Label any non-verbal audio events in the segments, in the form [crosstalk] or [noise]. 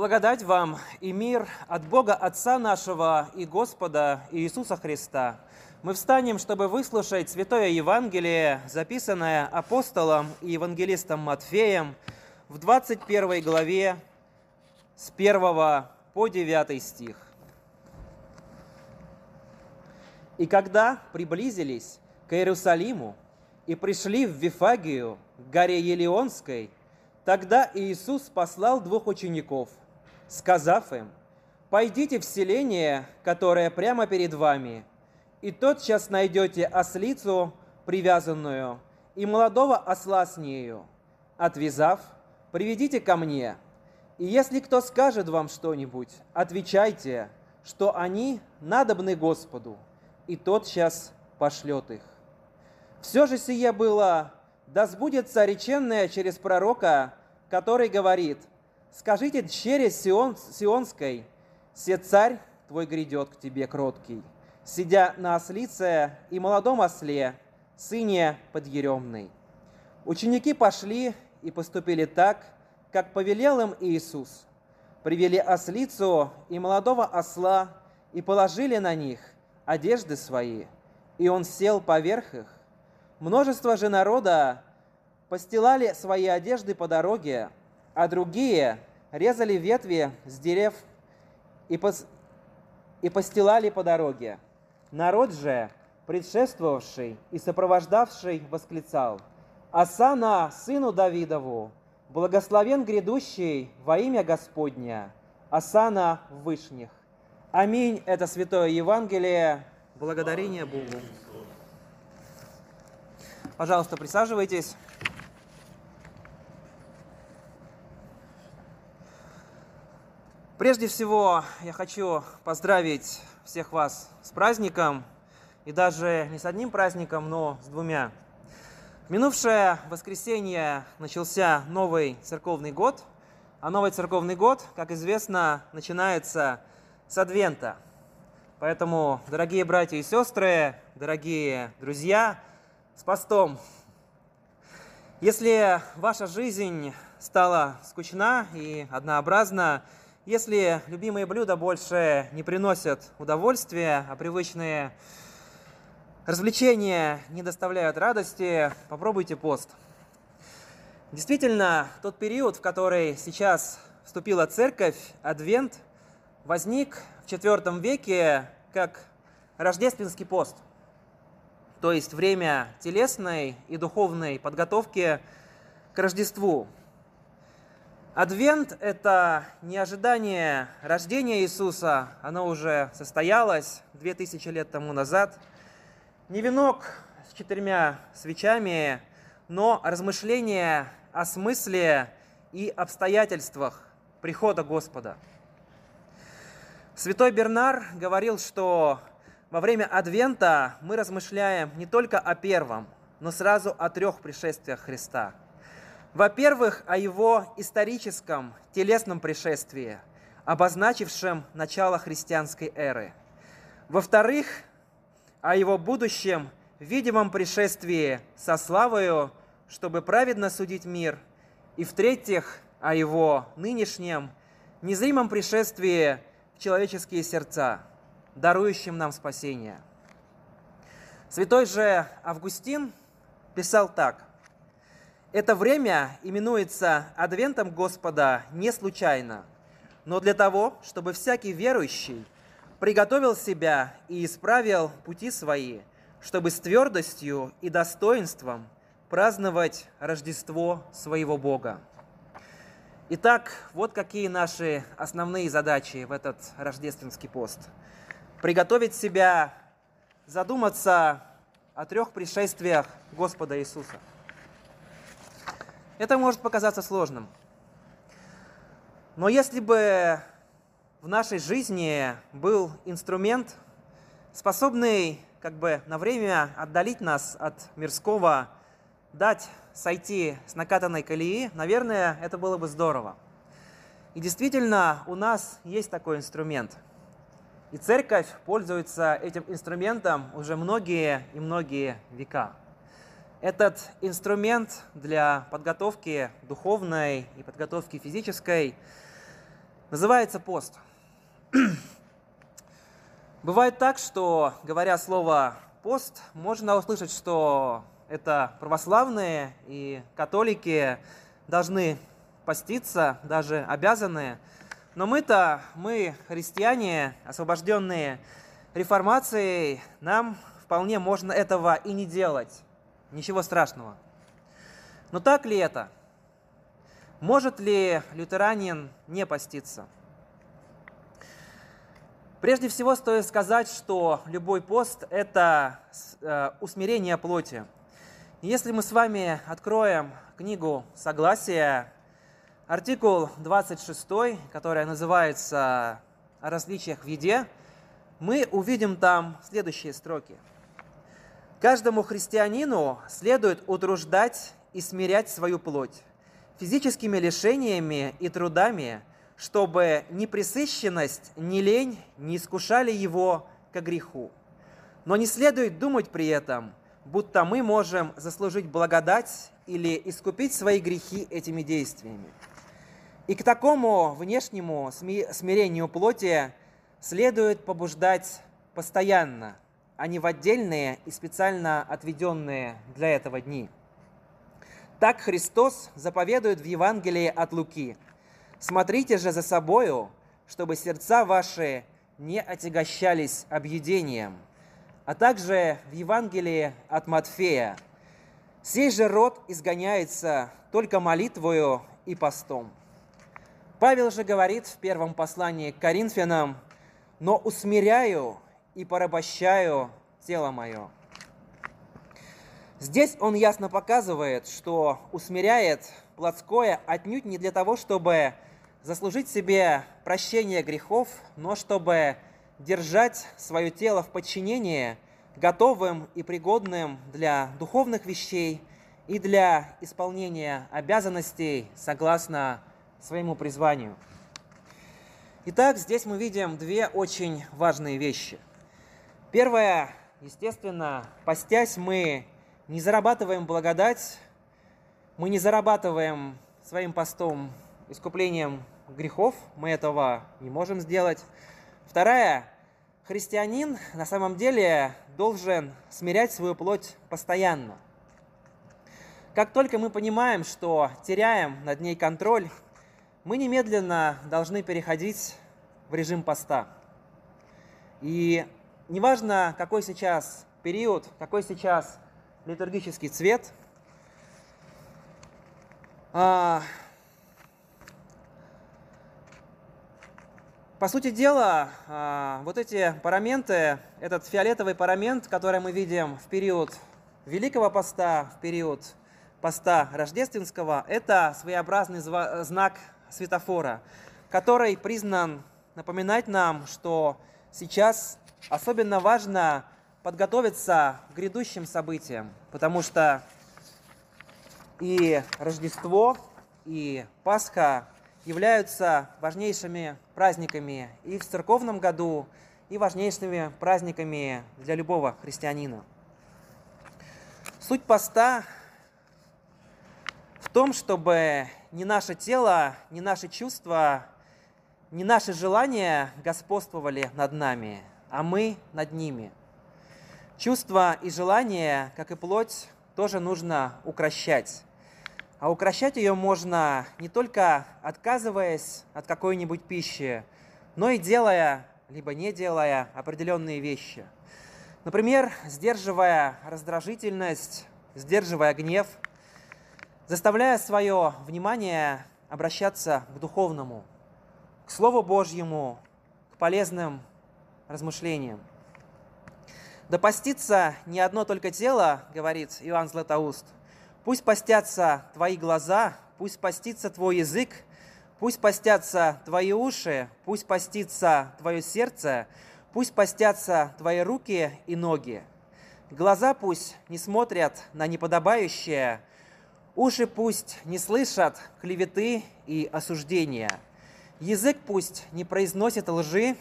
Благодать вам и мир от Бога Отца нашего и Господа Иисуса Христа. Мы встанем, чтобы выслушать Святое Евангелие, записанное апостолом и евангелистом Матфеем в 21 главе с 1 по 9 стих. «И когда приблизились к Иерусалиму и пришли в Вифагию, к горе Елеонской, тогда Иисус послал двух учеников, сказав им, «Пойдите в селение, которое прямо перед вами, и тотчас найдете ослицу, привязанную, и молодого осла с нею. Отвязав, приведите ко мне. И если кто скажет вам что-нибудь, отвечайте, что они надобны Господу, и тотчас пошлет их. Все же сие было, да сбудется реченное через пророка, который говорит, «Скажите через Сион, Сионской, се царь твой грядет к тебе кроткий, сидя на ослице и молодом осле, сыне подъеремный». Ученики пошли и поступили так, как повелел им Иисус. Привели ослицу и молодого осла и положили на них одежды свои, и он сел поверх их. Множество же народа постилали свои одежды по дороге, а другие резали ветви с дерев и, пос... и постилали по дороге. Народ же, предшествовавший и сопровождавший, восклицал, «Асана, сыну Давидову, благословен грядущий во имя Господня, Асана в вышних». Аминь. Это Святое Евангелие. Благодарение Богу. Пожалуйста, присаживайтесь. Прежде всего, я хочу поздравить всех вас с праздником, и даже не с одним праздником, но с двумя. В минувшее воскресенье начался новый церковный год, а новый церковный год, как известно, начинается с Адвента. Поэтому, дорогие братья и сестры, дорогие друзья, с постом. Если ваша жизнь стала скучна и однообразна, если любимые блюда больше не приносят удовольствия, а привычные развлечения не доставляют радости, попробуйте пост. Действительно, тот период, в который сейчас вступила церковь, Адвент, возник в IV веке как рождественский пост – то есть время телесной и духовной подготовки к Рождеству. Адвент – это не ожидание рождения Иисуса, оно уже состоялось 2000 лет тому назад. Не венок с четырьмя свечами, но размышление о смысле и обстоятельствах прихода Господа. Святой Бернар говорил, что во время Адвента мы размышляем не только о первом, но сразу о трех пришествиях Христа. Во-первых, о его историческом, телесном пришествии, обозначившем начало христианской эры. Во-вторых, о его будущем, видимом пришествии со славою, чтобы праведно судить мир. И в-третьих, о его нынешнем, незримом пришествии в человеческие сердца – дарующим нам спасение. Святой же Августин писал так. Это время именуется Адвентом Господа не случайно, но для того, чтобы всякий верующий приготовил себя и исправил пути свои, чтобы с твердостью и достоинством праздновать Рождество своего Бога. Итак, вот какие наши основные задачи в этот рождественский пост – приготовить себя, задуматься о трех пришествиях Господа Иисуса. Это может показаться сложным. Но если бы в нашей жизни был инструмент, способный как бы на время отдалить нас от мирского, дать сойти с накатанной колеи, наверное, это было бы здорово. И действительно, у нас есть такой инструмент – и церковь пользуется этим инструментом уже многие и многие века. Этот инструмент для подготовки духовной и подготовки физической называется пост. [clears throat] Бывает так, что, говоря слово «пост», можно услышать, что это православные и католики должны поститься, даже обязаны. Но мы-то, мы, христиане, освобожденные реформацией, нам вполне можно этого и не делать. Ничего страшного. Но так ли это? Может ли лютеранин не поститься? Прежде всего стоит сказать, что любой пост – это э, усмирение плоти. Если мы с вами откроем книгу «Согласие», артикул 26, который называется «О различиях в еде», мы увидим там следующие строки. «Каждому христианину следует утруждать и смирять свою плоть физическими лишениями и трудами, чтобы ни пресыщенность, ни лень не искушали его к греху. Но не следует думать при этом, будто мы можем заслужить благодать или искупить свои грехи этими действиями. И к такому внешнему смирению плоти следует побуждать постоянно, а не в отдельные и специально отведенные для этого дни. Так Христос заповедует в Евангелии от Луки – Смотрите же за собою, чтобы сердца ваши не отягощались объедением. А также в Евангелии от Матфея. Сей же род изгоняется только молитвою и постом. Павел же говорит в первом послании к Коринфянам, «Но усмиряю и порабощаю тело мое». Здесь он ясно показывает, что усмиряет плотское отнюдь не для того, чтобы заслужить себе прощение грехов, но чтобы держать свое тело в подчинении, готовым и пригодным для духовных вещей и для исполнения обязанностей согласно своему призванию. Итак, здесь мы видим две очень важные вещи. Первое, естественно, постясь мы не зарабатываем благодать, мы не зарабатываем своим постом искуплением грехов, мы этого не можем сделать. Вторая, христианин на самом деле должен смирять свою плоть постоянно. Как только мы понимаем, что теряем над ней контроль, мы немедленно должны переходить в режим поста. И неважно, какой сейчас период, какой сейчас литургический цвет, а, По сути дела, а, вот эти параменты, этот фиолетовый парамент, который мы видим в период Великого Поста, в период поста рождественского, это своеобразный знак светофора, который признан напоминать нам, что сейчас особенно важно подготовиться к грядущим событиям, потому что и Рождество, и Пасха являются важнейшими праздниками и в церковном году, и важнейшими праздниками для любого христианина. Суть поста в том, чтобы ни наше тело, ни наши чувства, ни наши желания господствовали над нами, а мы над ними. Чувства и желания, как и плоть, тоже нужно укращать. А укращать ее можно не только отказываясь от какой-нибудь пищи, но и делая, либо не делая определенные вещи. Например, сдерживая раздражительность, сдерживая гнев, заставляя свое внимание обращаться к духовному, к Слову Божьему, к полезным размышлениям. Да постится не одно только тело, говорит Иоанн Златоуст – Пусть постятся твои глаза, пусть постится твой язык, пусть постятся твои уши, пусть постится твое сердце, пусть постятся твои руки и ноги. Глаза пусть не смотрят на неподобающее, уши пусть не слышат клеветы и осуждения. Язык пусть не произносит лжи,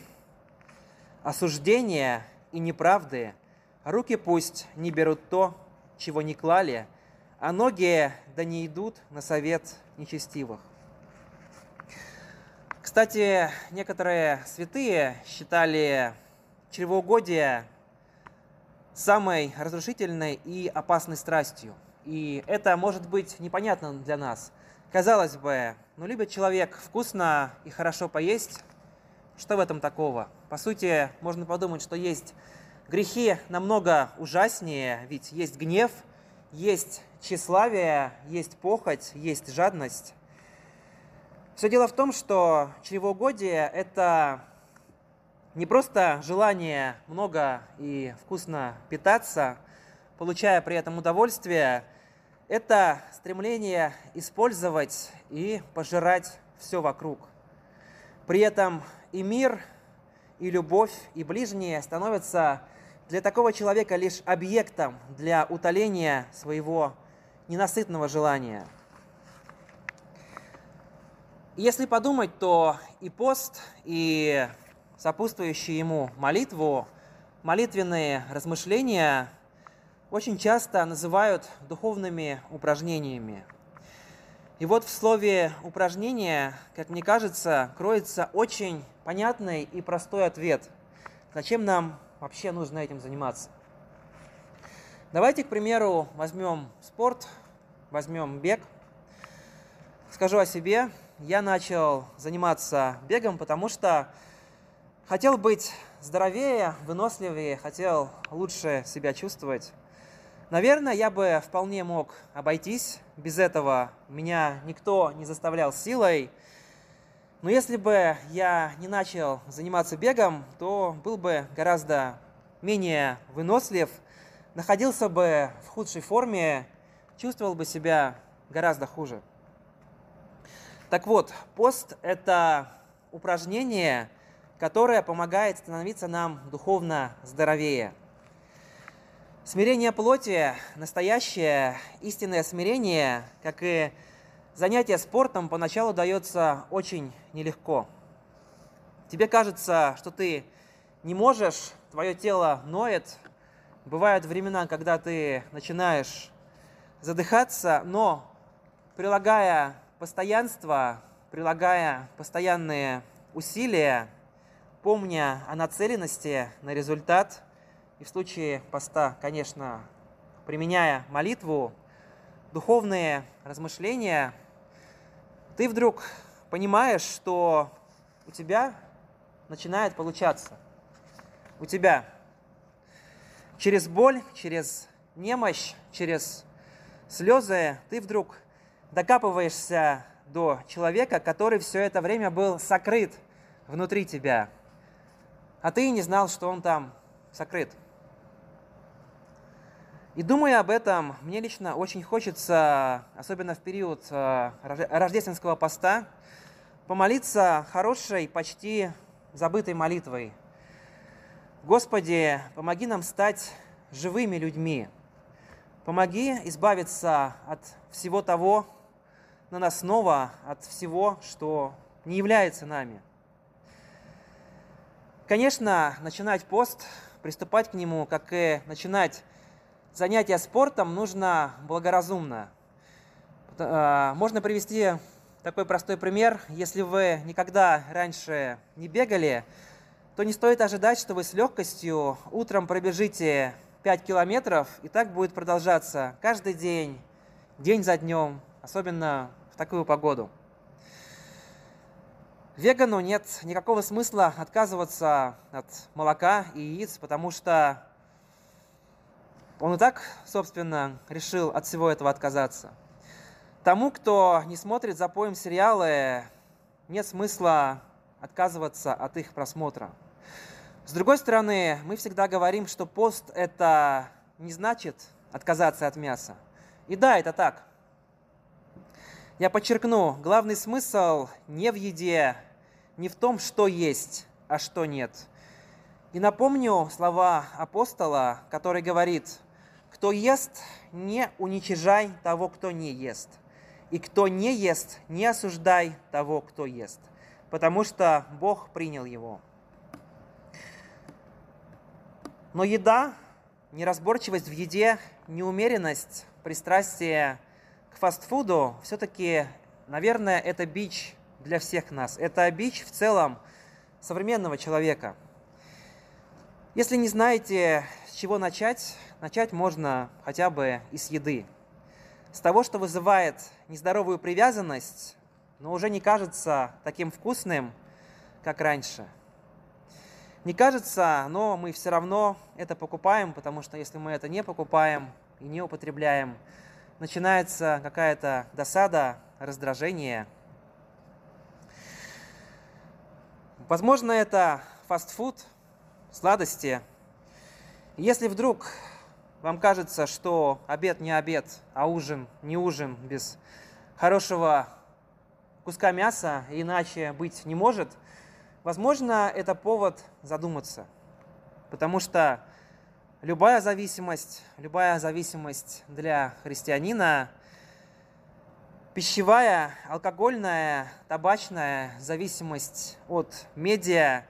осуждения и неправды. Руки пусть не берут то, чего не клали – а ноги да не идут на совет нечестивых. Кстати, некоторые святые считали чревоугодие самой разрушительной и опасной страстью. И это может быть непонятно для нас. Казалось бы, ну любит человек вкусно и хорошо поесть, что в этом такого? По сути, можно подумать, что есть грехи намного ужаснее, ведь есть гнев, есть тщеславие, есть похоть, есть жадность. Все дело в том, что чревоугодие – это не просто желание много и вкусно питаться, получая при этом удовольствие, это стремление использовать и пожирать все вокруг. При этом и мир, и любовь, и ближние становятся для такого человека лишь объектом для утоления своего ненасытного желания. Если подумать, то и пост, и сопутствующие ему молитву, молитвенные размышления очень часто называют духовными упражнениями. И вот в слове «упражнение», как мне кажется, кроется очень понятный и простой ответ. Зачем нам вообще нужно этим заниматься? Давайте, к примеру, возьмем спорт, возьмем бег. Скажу о себе. Я начал заниматься бегом, потому что хотел быть здоровее, выносливее, хотел лучше себя чувствовать. Наверное, я бы вполне мог обойтись без этого. Меня никто не заставлял силой. Но если бы я не начал заниматься бегом, то был бы гораздо менее вынослив, находился бы в худшей форме, чувствовал бы себя гораздо хуже. Так вот, пост – это упражнение, которое помогает становиться нам духовно здоровее – Смирение плоти, настоящее истинное смирение, как и занятие спортом, поначалу дается очень нелегко. Тебе кажется, что ты не можешь, твое тело ноет. Бывают времена, когда ты начинаешь задыхаться, но прилагая постоянство, прилагая постоянные усилия, помня о нацеленности на результат – и в случае поста, конечно, применяя молитву, духовные размышления, ты вдруг понимаешь, что у тебя начинает получаться. У тебя через боль, через немощь, через слезы ты вдруг докапываешься до человека, который все это время был сокрыт внутри тебя, а ты не знал, что он там сокрыт. И думая об этом, мне лично очень хочется, особенно в период э, рождественского поста, помолиться хорошей, почти забытой молитвой. Господи, помоги нам стать живыми людьми. Помоги избавиться от всего того на нас снова, от всего, что не является нами. Конечно, начинать пост, приступать к нему, как и начинать занятия спортом нужно благоразумно. Э, можно привести такой простой пример. Если вы никогда раньше не бегали, то не стоит ожидать, что вы с легкостью утром пробежите 5 километров, и так будет продолжаться каждый день, день за днем, особенно в такую погоду. Вегану нет никакого смысла отказываться от молока и яиц, потому что он и так, собственно, решил от всего этого отказаться. Тому, кто не смотрит за поем сериалы, нет смысла отказываться от их просмотра. С другой стороны, мы всегда говорим, что пост это не значит отказаться от мяса. И да, это так. Я подчеркну, главный смысл не в еде, не в том, что есть, а что нет. И напомню слова апостола, который говорит, кто ест, не уничижай того, кто не ест. И кто не ест, не осуждай того, кто ест, потому что Бог принял его. Но еда, неразборчивость в еде, неумеренность, пристрастие к фастфуду, все-таки, наверное, это бич для всех нас. Это бич в целом современного человека. Если не знаете, с чего начать, начать можно хотя бы из еды. С того, что вызывает нездоровую привязанность, но уже не кажется таким вкусным, как раньше. Не кажется, но мы все равно это покупаем, потому что если мы это не покупаем и не употребляем, начинается какая-то досада, раздражение. Возможно, это фастфуд, сладости. Если вдруг вам кажется, что обед не обед, а ужин не ужин без хорошего куска мяса, иначе быть не может, возможно, это повод задуматься. Потому что любая зависимость, любая зависимость для христианина, пищевая, алкогольная, табачная зависимость от медиа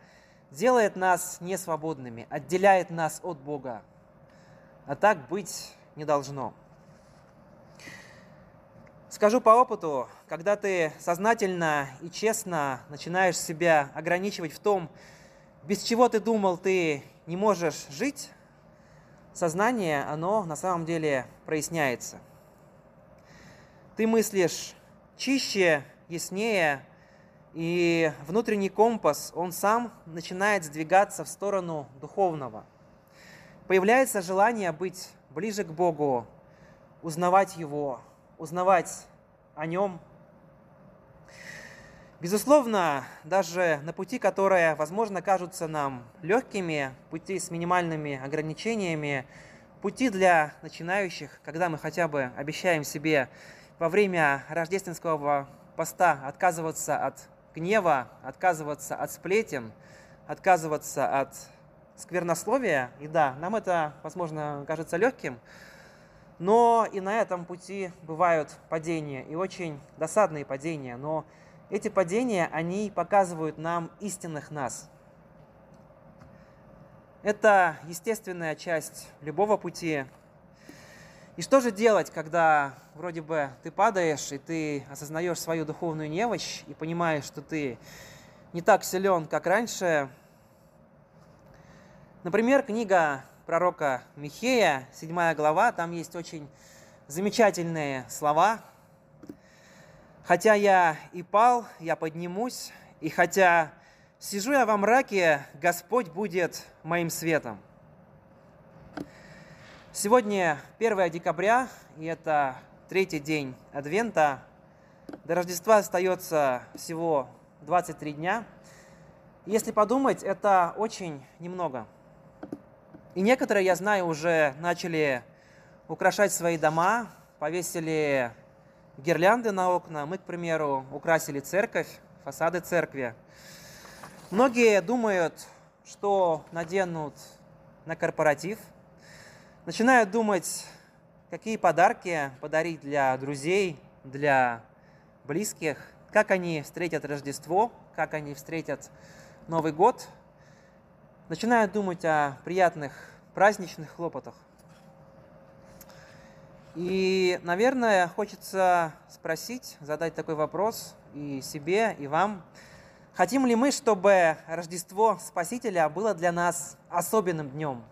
делает нас несвободными, отделяет нас от Бога. А так быть не должно. Скажу по опыту, когда ты сознательно и честно начинаешь себя ограничивать в том, без чего ты думал, ты не можешь жить, сознание, оно на самом деле проясняется. Ты мыслишь чище, яснее, и внутренний компас, он сам начинает сдвигаться в сторону духовного. Появляется желание быть ближе к Богу, узнавать Его, узнавать о Нем. Безусловно, даже на пути, которые, возможно, кажутся нам легкими, пути с минимальными ограничениями, пути для начинающих, когда мы хотя бы обещаем себе во время рождественского поста отказываться от гнева, отказываться от сплетен, отказываться от сквернословия. И да, нам это, возможно, кажется легким, но и на этом пути бывают падения, и очень досадные падения. Но эти падения, они показывают нам истинных нас. Это естественная часть любого пути. И что же делать, когда вроде бы ты падаешь, и ты осознаешь свою духовную немощь, и понимаешь, что ты не так силен, как раньше? Например, книга пророка Михея, 7 глава, там есть очень замечательные слова. «Хотя я и пал, я поднимусь, и хотя сижу я во мраке, Господь будет моим светом». Сегодня 1 декабря, и это третий день Адвента. До Рождества остается всего 23 дня. Если подумать, это очень немного – и некоторые, я знаю, уже начали украшать свои дома, повесили гирлянды на окна. Мы, к примеру, украсили церковь, фасады церкви. Многие думают, что наденут на корпоратив. Начинают думать, какие подарки подарить для друзей, для близких, как они встретят Рождество, как они встретят Новый год – начинают думать о приятных праздничных хлопотах. И, наверное, хочется спросить, задать такой вопрос и себе, и вам. Хотим ли мы, чтобы Рождество Спасителя было для нас особенным днем?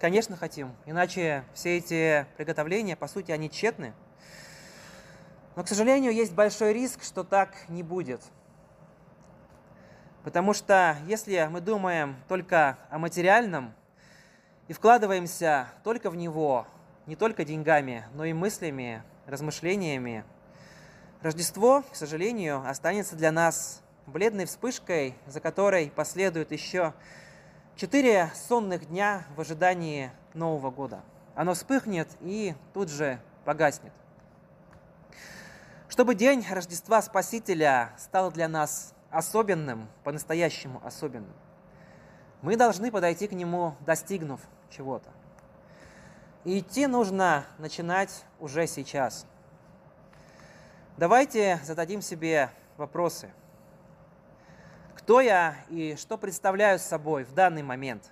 Конечно, хотим. Иначе все эти приготовления, по сути, они тщетны. Но, к сожалению, есть большой риск, что так не будет – Потому что если мы думаем только о материальном и вкладываемся только в него, не только деньгами, но и мыслями, размышлениями, Рождество, к сожалению, останется для нас бледной вспышкой, за которой последует еще четыре сонных дня в ожидании Нового года. Оно вспыхнет и тут же погаснет. Чтобы день Рождества Спасителя стал для нас особенным, по-настоящему особенным, мы должны подойти к нему, достигнув чего-то. И идти нужно начинать уже сейчас. Давайте зададим себе вопросы. Кто я и что представляю собой в данный момент?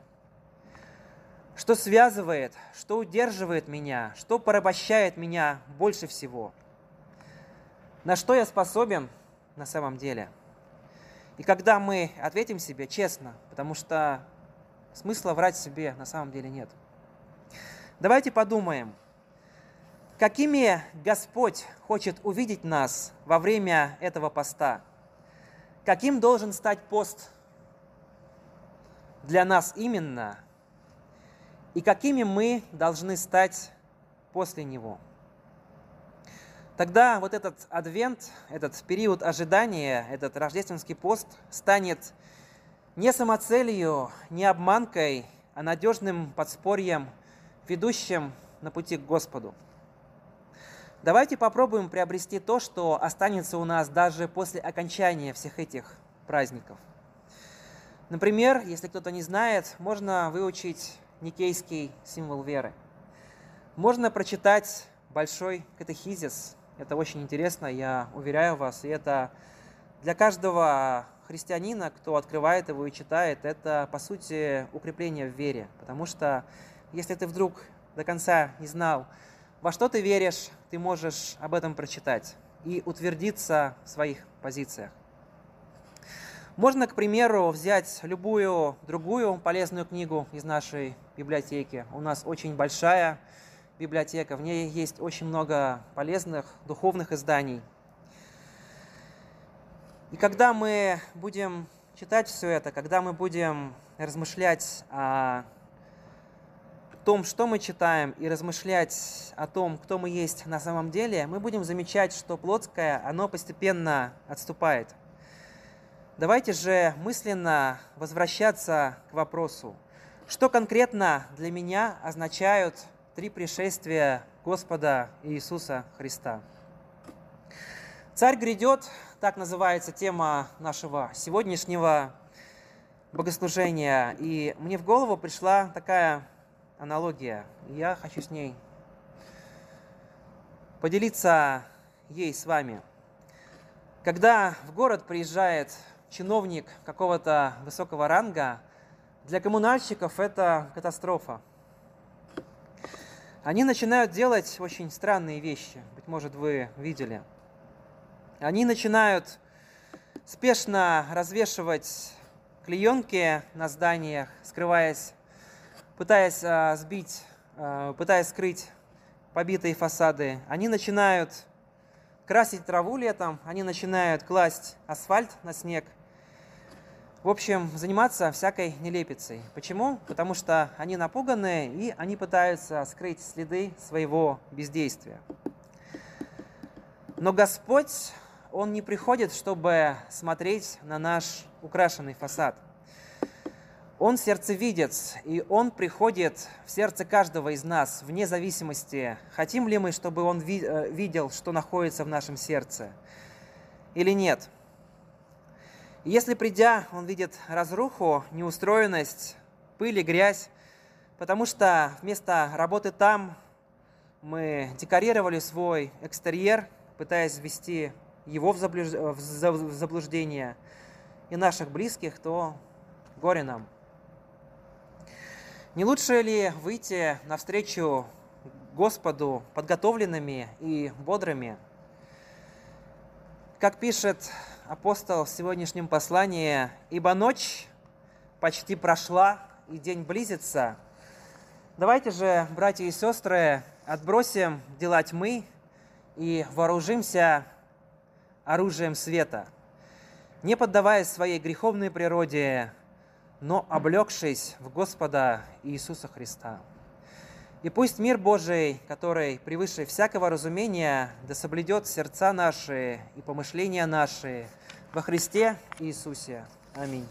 Что связывает, что удерживает меня, что порабощает меня больше всего? На что я способен на самом деле? И когда мы ответим себе честно, потому что смысла врать себе на самом деле нет. Давайте подумаем, какими Господь хочет увидеть нас во время этого поста. Каким должен стать пост для нас именно, и какими мы должны стать после него. Тогда вот этот адвент, этот период ожидания, этот рождественский пост станет не самоцелью, не обманкой, а надежным подспорьем, ведущим на пути к Господу. Давайте попробуем приобрести то, что останется у нас даже после окончания всех этих праздников. Например, если кто-то не знает, можно выучить никейский символ веры. Можно прочитать большой катехизис. Это очень интересно, я уверяю вас. И это для каждого христианина, кто открывает его и читает, это, по сути, укрепление в вере. Потому что если ты вдруг до конца не знал, во что ты веришь, ты можешь об этом прочитать и утвердиться в своих позициях. Можно, к примеру, взять любую другую полезную книгу из нашей библиотеки. У нас очень большая библиотека, в ней есть очень много полезных духовных изданий. И когда мы будем читать все это, когда мы будем размышлять о том, что мы читаем, и размышлять о том, кто мы есть на самом деле, мы будем замечать, что плотское, оно постепенно отступает. Давайте же мысленно возвращаться к вопросу, что конкретно для меня означают три пришествия Господа Иисуса Христа. Царь грядет, так называется тема нашего сегодняшнего богослужения. И мне в голову пришла такая аналогия. Я хочу с ней поделиться ей с вами. Когда в город приезжает чиновник какого-то высокого ранга, для коммунальщиков это катастрофа. Они начинают делать очень странные вещи, быть может, вы видели. Они начинают спешно развешивать клеенки на зданиях, скрываясь, пытаясь а, сбить, а, пытаясь скрыть побитые фасады. Они начинают красить траву летом, они начинают класть асфальт на снег – в общем, заниматься всякой нелепицей. Почему? Потому что они напуганы и они пытаются скрыть следы своего бездействия. Но Господь, Он не приходит, чтобы смотреть на наш украшенный фасад. Он сердцевидец, и Он приходит в сердце каждого из нас, вне зависимости, хотим ли мы, чтобы Он э, видел, что находится в нашем сердце, или нет – если придя, он видит разруху, неустроенность, пыль и грязь, потому что вместо работы там мы декорировали свой экстерьер, пытаясь ввести его в заблуждение и наших близких, то горе нам. Не лучше ли выйти навстречу Господу подготовленными и бодрыми? Как пишет апостол в сегодняшнем послании, «Ибо ночь почти прошла, и день близится». Давайте же, братья и сестры, отбросим дела тьмы и вооружимся оружием света, не поддаваясь своей греховной природе, но облегшись в Господа Иисуса Христа. И пусть мир Божий, который превыше всякого разумения, да соблюдет сердца наши и помышления наши во Христе Иисусе. Аминь.